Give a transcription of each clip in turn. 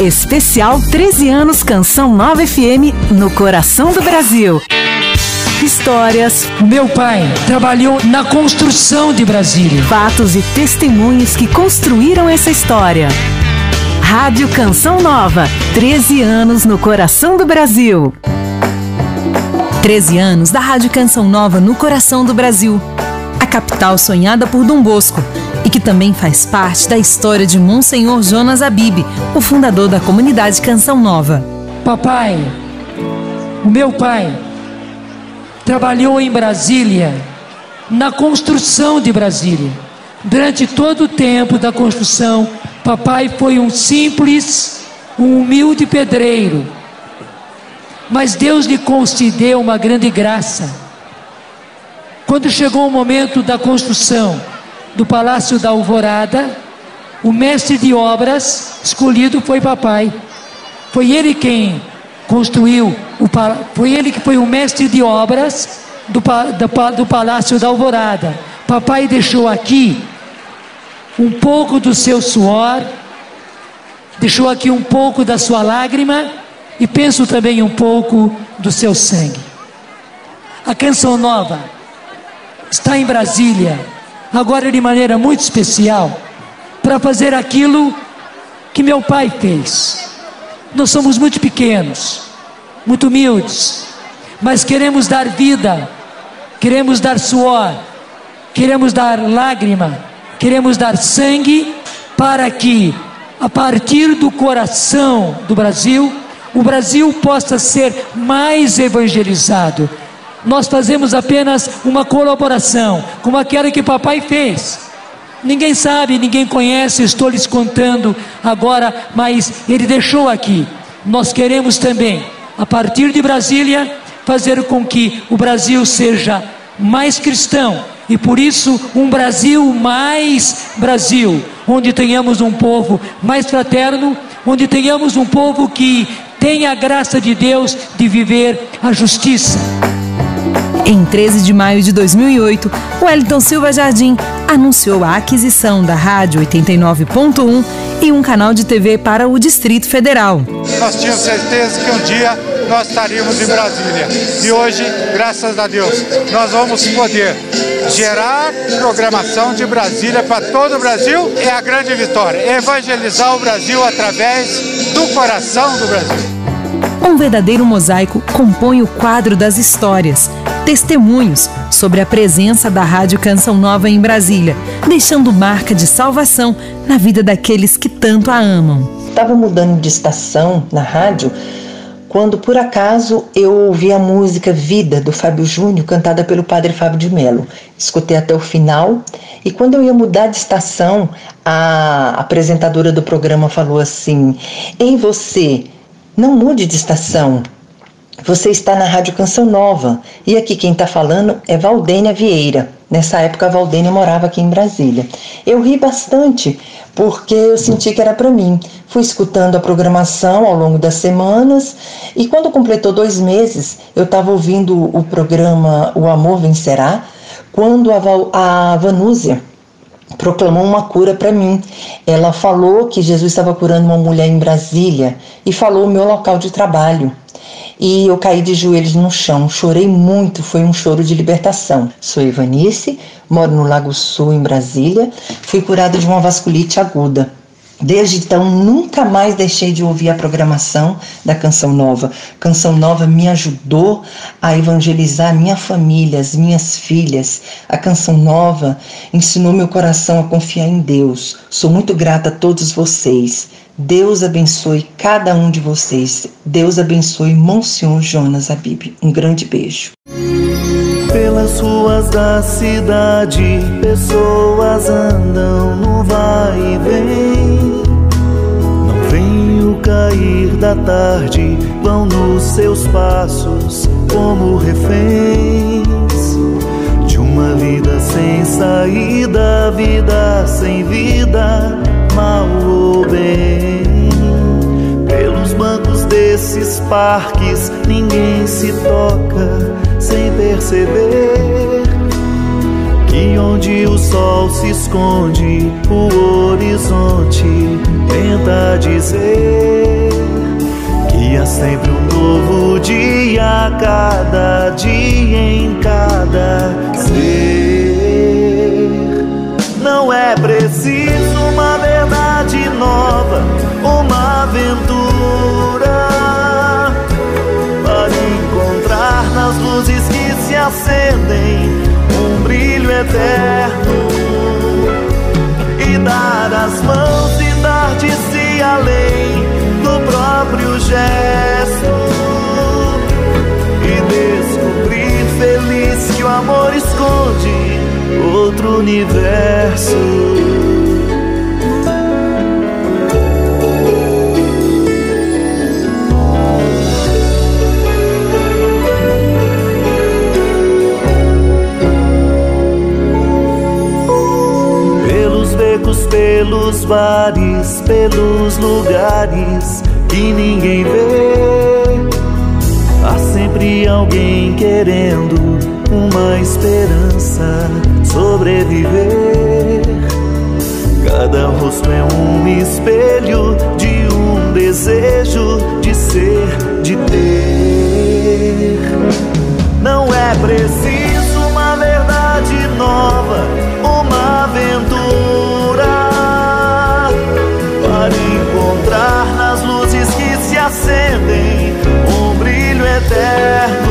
Especial 13 anos Canção Nova FM no coração do Brasil. Histórias. Meu pai trabalhou na construção de Brasília. Fatos e testemunhos que construíram essa história. Rádio Canção Nova, 13 anos no coração do Brasil. 13 anos da Rádio Canção Nova no coração do Brasil. A capital sonhada por Dom Bosco e que também faz parte da história de Monsenhor Jonas Abib, o fundador da comunidade Canção Nova. Papai, o meu pai, trabalhou em Brasília, na construção de Brasília. Durante todo o tempo da construção, papai foi um simples, um humilde pedreiro. Mas Deus lhe concedeu uma grande graça. Quando chegou o momento da construção, do Palácio da Alvorada, o mestre de obras escolhido foi papai. Foi ele quem construiu, o, foi ele que foi o mestre de obras do, do, do Palácio da Alvorada. Papai deixou aqui um pouco do seu suor, deixou aqui um pouco da sua lágrima e penso também um pouco do seu sangue. A canção nova está em Brasília agora de maneira muito especial, para fazer aquilo que meu pai fez. Nós somos muito pequenos, muito humildes, mas queremos dar vida, queremos dar suor, queremos dar lágrima, queremos dar sangue para que, a partir do coração do Brasil, o Brasil possa ser mais evangelizado nós fazemos apenas uma colaboração, como aquela que papai fez. Ninguém sabe, ninguém conhece, estou lhes contando agora, mas ele deixou aqui. Nós queremos também, a partir de Brasília, fazer com que o Brasil seja mais cristão e por isso um Brasil mais Brasil, onde tenhamos um povo mais fraterno, onde tenhamos um povo que tenha a graça de Deus de viver a justiça. Em 13 de maio de 2008, Wellington Silva Jardim anunciou a aquisição da Rádio 89.1 e um canal de TV para o Distrito Federal. Nós tínhamos certeza que um dia nós estaríamos em Brasília. E hoje, graças a Deus, nós vamos poder gerar programação de Brasília para todo o Brasil. É a grande vitória. Evangelizar o Brasil através do coração do Brasil. Um verdadeiro mosaico compõe o quadro das histórias, testemunhos sobre a presença da Rádio Canção Nova em Brasília, deixando marca de salvação na vida daqueles que tanto a amam. Estava mudando de estação na rádio quando por acaso eu ouvi a música Vida do Fábio Júnior cantada pelo padre Fábio de Mello. Escutei até o final e quando eu ia mudar de estação, a apresentadora do programa falou assim: "Em você não mude de estação. Você está na Rádio Canção Nova e aqui quem está falando é Valdênia Vieira. Nessa época a Valdênia morava aqui em Brasília. Eu ri bastante porque eu senti que era para mim. Fui escutando a programação ao longo das semanas e quando completou dois meses eu estava ouvindo o programa O Amor Vencerá quando a, Val, a Vanúzia proclamou uma cura para mim. Ela falou que Jesus estava curando uma mulher em Brasília e falou o meu local de trabalho. E eu caí de joelhos no chão, chorei muito, foi um choro de libertação. Sou Ivanice, moro no Lago Sul, em Brasília, fui curada de uma vasculite aguda. Desde então, nunca mais deixei de ouvir a programação da Canção Nova. Canção Nova me ajudou a evangelizar minha família, as minhas filhas. A Canção Nova ensinou meu coração a confiar em Deus. Sou muito grata a todos vocês. Deus abençoe cada um de vocês. Deus abençoe Monsenhor Jonas Abib. Um grande beijo. Pelas ruas da cidade, pessoas andam no vai e vem. Não vem o cair da tarde, vão nos seus passos como reféns de uma vida sem saída, vida sem vida, mal ou bem. Pelos bancos desses parques ninguém se toca sem perceber. Que onde o sol se esconde, o horizonte tenta dizer. Que há sempre um novo dia, cada dia em cada ser. Não é preciso uma aventura para encontrar nas luzes que se acendem um brilho eterno e dar as mãos e dar de si além do próprio gesto e descobrir feliz que o amor esconde outro universo. Bares, pelos lugares que ninguém vê. Há sempre alguém querendo uma esperança sobreviver. Cada rosto é um espelho de um desejo de ser, de ter. Não é preciso uma verdade nova, uma aventura eterno.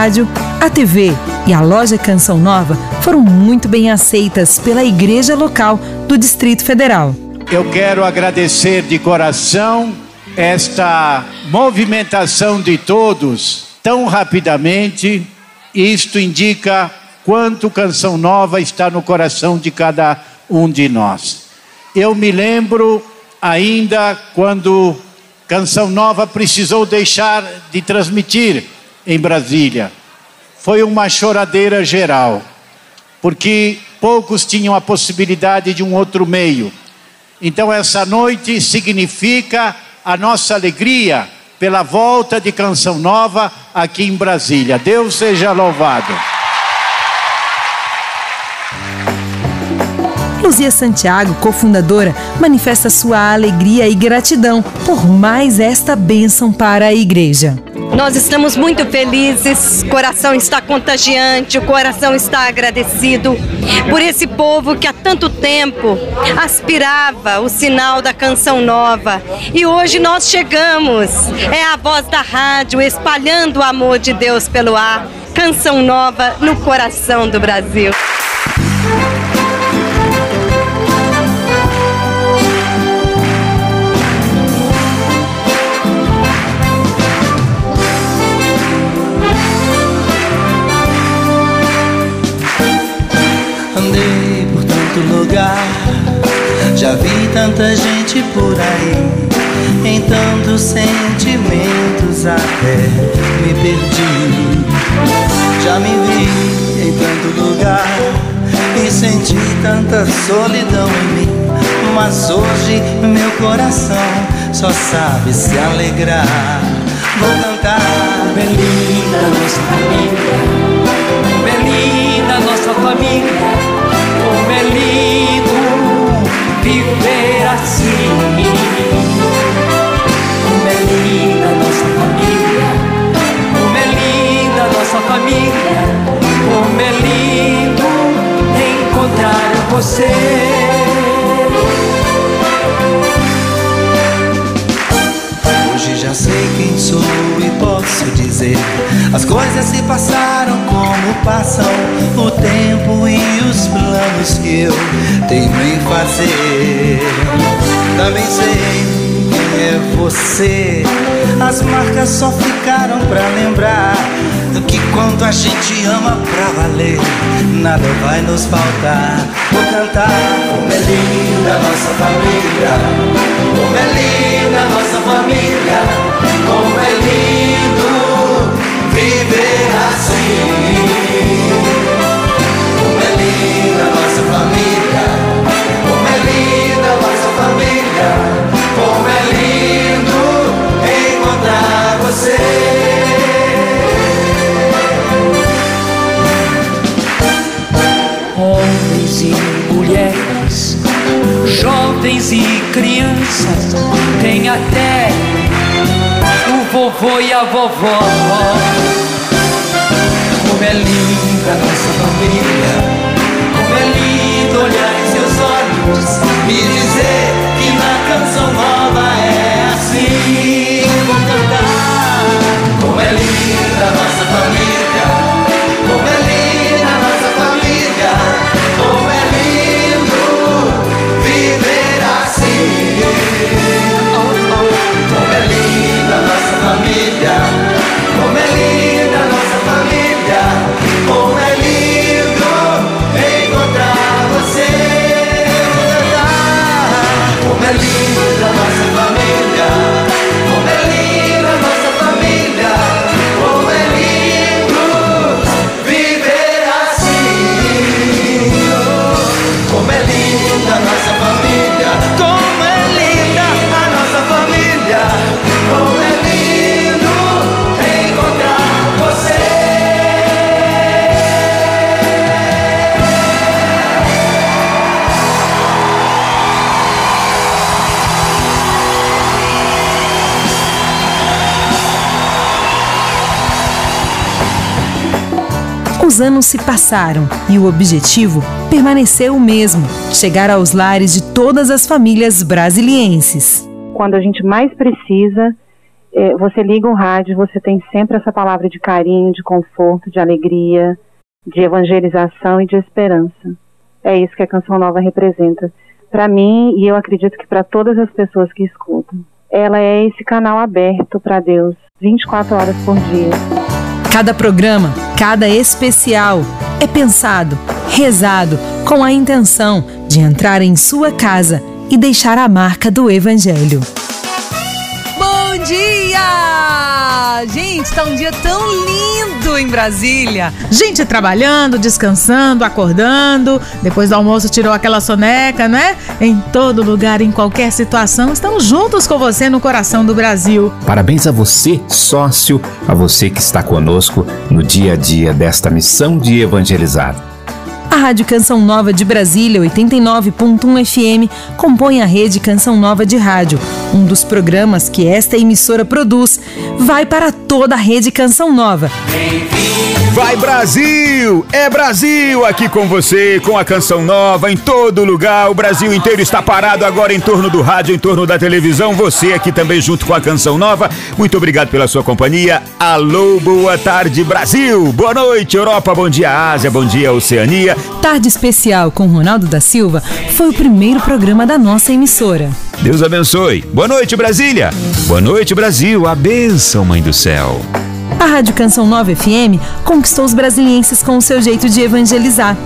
Rádio, a TV e a loja Canção Nova foram muito bem aceitas pela igreja local do Distrito Federal. Eu quero agradecer de coração esta movimentação de todos tão rapidamente. Isto indica quanto Canção Nova está no coração de cada um de nós. Eu me lembro ainda quando Canção Nova precisou deixar de transmitir em Brasília. Foi uma choradeira geral, porque poucos tinham a possibilidade de um outro meio. Então, essa noite significa a nossa alegria pela volta de Canção Nova aqui em Brasília. Deus seja louvado. Luzia Santiago, cofundadora, manifesta sua alegria e gratidão por mais esta bênção para a igreja. Nós estamos muito felizes, o coração está contagiante, o coração está agradecido por esse povo que há tanto tempo aspirava o sinal da canção nova. E hoje nós chegamos, é a voz da rádio espalhando o amor de Deus pelo ar. Canção nova no coração do Brasil. Andei por tanto lugar, já vi tanta gente por aí, em tantos sentimentos até me perdi. Já me vi em tanto lugar e senti tanta solidão em mim, mas hoje meu coração só sabe se alegrar. Vou cantar. Belinda, nossa família. Belinda, nossa família. Viver assim. Como é linda nossa família. Como é linda nossa família. Como é lindo você. Já sei quem sou e posso dizer. As coisas se passaram como passam O tempo e os planos que eu tenho em fazer. Também sei é você. As marcas só ficaram pra lembrar Do que quando a gente ama pra valer. Nada vai nos faltar. Vou cantar. Como é linda nossa família. Como é linda nossa família. Como é lindo viver assim crianças, tem até o vovô e a vovó. Como é linda nossa família, como é lindo olhar em seus olhos e dizer que na canção nova é assim. Vou cantar como é linda nossa família. Os anos se passaram e o objetivo permaneceu o mesmo: chegar aos lares de todas as famílias brasilienses. Quando a gente mais precisa, é, você liga o rádio, você tem sempre essa palavra de carinho, de conforto, de alegria, de evangelização e de esperança. É isso que a Canção Nova representa. Para mim, e eu acredito que para todas as pessoas que escutam, ela é esse canal aberto para Deus, 24 horas por dia. Cada programa, cada especial é pensado, rezado com a intenção de entrar em sua casa e deixar a marca do Evangelho. Bom dia! Gente, tá um dia tão lindo em Brasília. Gente trabalhando, descansando, acordando. Depois do almoço tirou aquela soneca, né? Em todo lugar, em qualquer situação, estamos juntos com você no coração do Brasil. Parabéns a você, sócio, a você que está conosco no dia a dia desta missão de evangelizar. A Rádio Canção Nova de Brasília, 89.1 FM, compõe a rede Canção Nova de Rádio. Um dos programas que esta emissora produz vai para toda a rede Canção Nova. Vai Brasil! É Brasil aqui com você, com a canção nova em todo lugar. O Brasil inteiro está parado agora em torno do rádio, em torno da televisão. Você aqui também junto com a canção nova. Muito obrigado pela sua companhia. Alô, boa tarde, Brasil! Boa noite, Europa. Bom dia, Ásia. Bom dia, Oceania. Tarde Especial com Ronaldo da Silva foi o primeiro programa da nossa emissora. Deus abençoe. Boa noite, Brasília. Boa noite, Brasil. A bênção, Mãe do Céu. A Rádio Canção Nova FM conquistou os brasilienses com o seu jeito de evangelizar.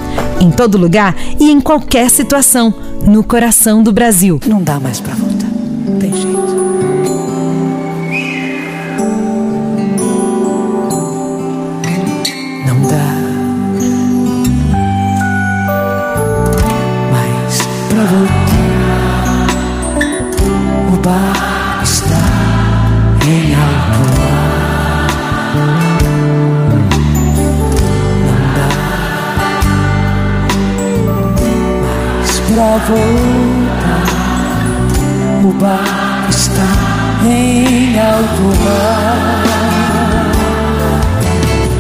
Em todo lugar e em qualquer situação, no coração do Brasil. Não dá mais pra voltar. Voltar. O bar está em alto mar.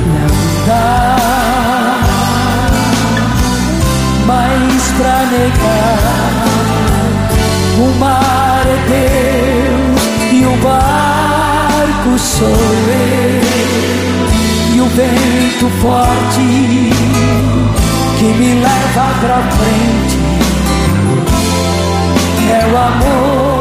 Não dá mais pra negar. O mar é Deus e o barco sou eu. E o vento forte que me leva pra frente é o amor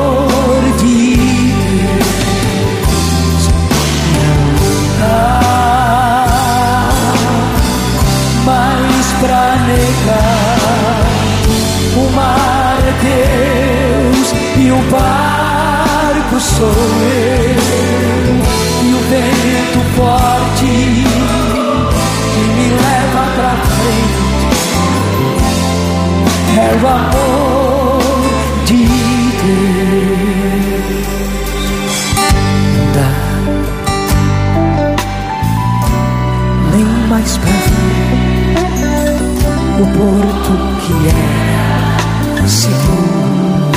porto que era seguro.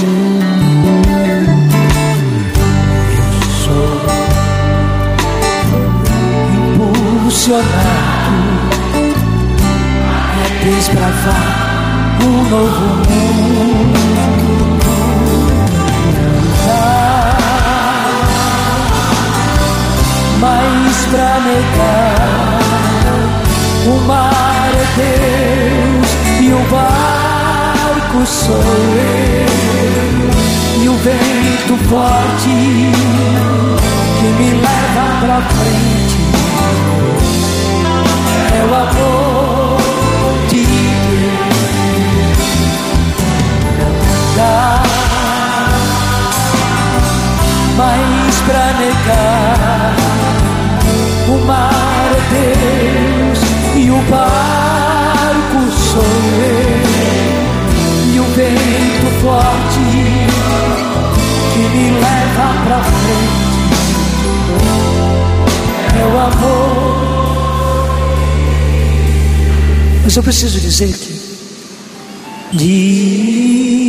Eu sou impulsionado a desbravar um novo mundo. Mas pra negar o mar é o barco sou eu. E o vento forte que me leva pra frente é o amor de Deus. Não dá mais pra negar. O mar é Deus e o barco sou eu o vento forte que me leva pra frente é o amor. Mas eu preciso dizer que de